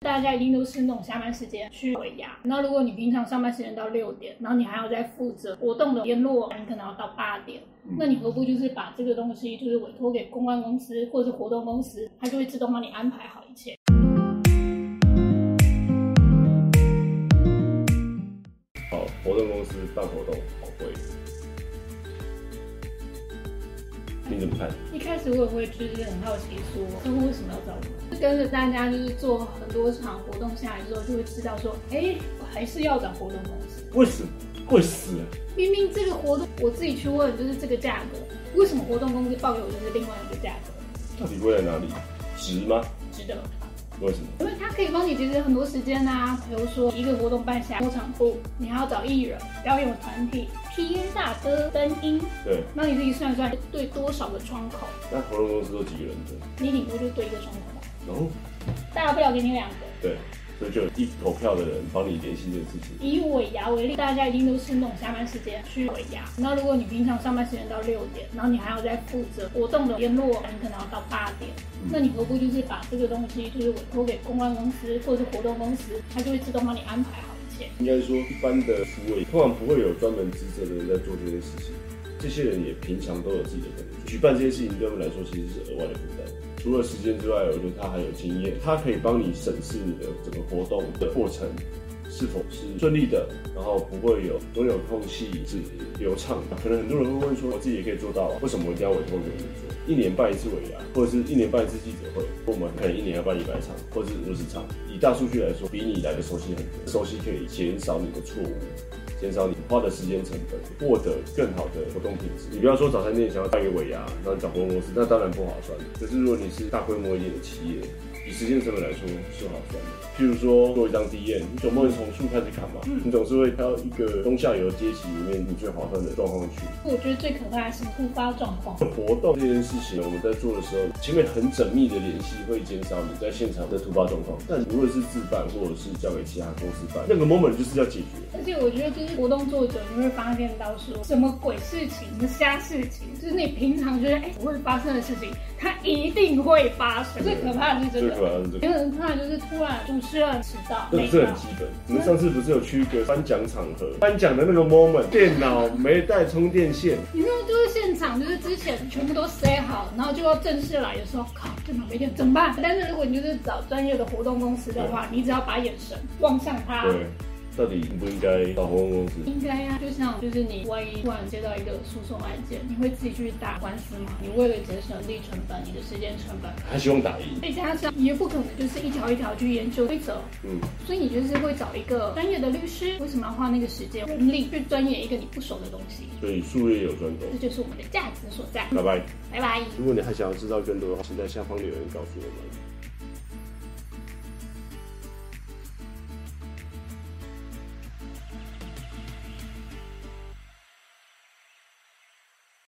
大家一定都是那种下班时间去尾牙，那如果你平常上班时间到六点，然后你还要再负责活动的联络，你可能要到八点，那你何不就是把这个东西就是委托给公关公司或者是活动公司，他就会自动帮你安排好一切。好，活动公司办活动好贵，你怎么看？一开始我也会就是很好奇，说客户为什么要找我？就跟着大家就是做很多场活动下来之后，就会知道说，哎，我还是要找活动公司。为什么会死？明明这个活动我自己去问，就是这个价格，为什么活动公司报给我就是另外一个价格？到底贵在哪里？值吗？值得。为什么？因为它可以帮你节省很多时间呐。比如说一个活动办下多场部，你还要找艺人、表演团体、P A 大哥、灯音。对。那你自己算算，对多少个窗口？那活动公司都几个人对？你顶多就对一个窗口。哦。大不了给你两个。对。所以就有一投票的人帮你联系这个事情。以尾牙为例，大家一定都是那种下班时间去尾牙。那如果你平常上班时间到六点，然后你还要再负责活动的联络，你可能要到八点。那你何不就是把这个东西就是委托给公关公司或者是活动公司，它就会自动帮你安排好应该说，一般的厨委通常不会有专门职责的人在做这件事情。这些人也平常都有自己的工作，举办这些事情对他们来说其实是额外的负担。除了时间之外，我觉得他还有经验，他可以帮你审视你的整个活动的过程是否是顺利的，然后不会有所有空隙是流畅的。可能很多人会问说，我自己也可以做到，为什么我一定要委托别人做？一年办一次尾牙，或者是一年办一次记者会，我们可能一年要办一百场，或者是五十场。以大数据来说，比你来的熟悉很多，熟悉可以减少你的错误。减少你花的时间成本，获得更好的活动品质。你不要说早餐店想要办一个尾牙，然后找活动公司，那当然不划算。可是如果你是大规模一点的企业，以时间成本来说是划算的。譬如说做一张 D N，你总不能从树开始砍嘛，你总是会挑一个中下游阶级里面你最划算的状况去。我觉得最可怕的是突发状况。活动这件事情，我们在做的时候，前面很缜密的联系会减少你在现场的突发状况。但无论是自办或者是交给其他公司办，那个 moment 就是要解决。而且我觉得就是活动做久，你会发现到说什么鬼事情、什么瞎事情，就是你平常觉得哎不会发生的事情，它一定会发生。最可怕的是这个，也很怕就是突然主持人迟到，这是很基本。我们上次不是有去一个颁奖场合，颁奖的那个 moment，电脑没带充电线，你知道就是现场就是之前全部都塞好，然后就要正式来的时候，靠，电脑没电怎么办？但是如果你就是找专业的活动公司的话，你只要把眼神望向他。到底应不应该到活动公司？应该呀，就像就是你万一突然接到一个诉讼案件，你会自己去打官司吗？你为了节省力成本，你的时间成本，还希望打赢。再加上你也不可能就是一条一条去研究规则，嗯，所以你就是会找一个专业的律师。为什么要花那个时间、人力去钻研一个你不熟的东西？所以术业有专攻，这就是我们的价值所在。拜拜，拜拜。如果你还想要知道更多的话，请在下方留言告诉我们。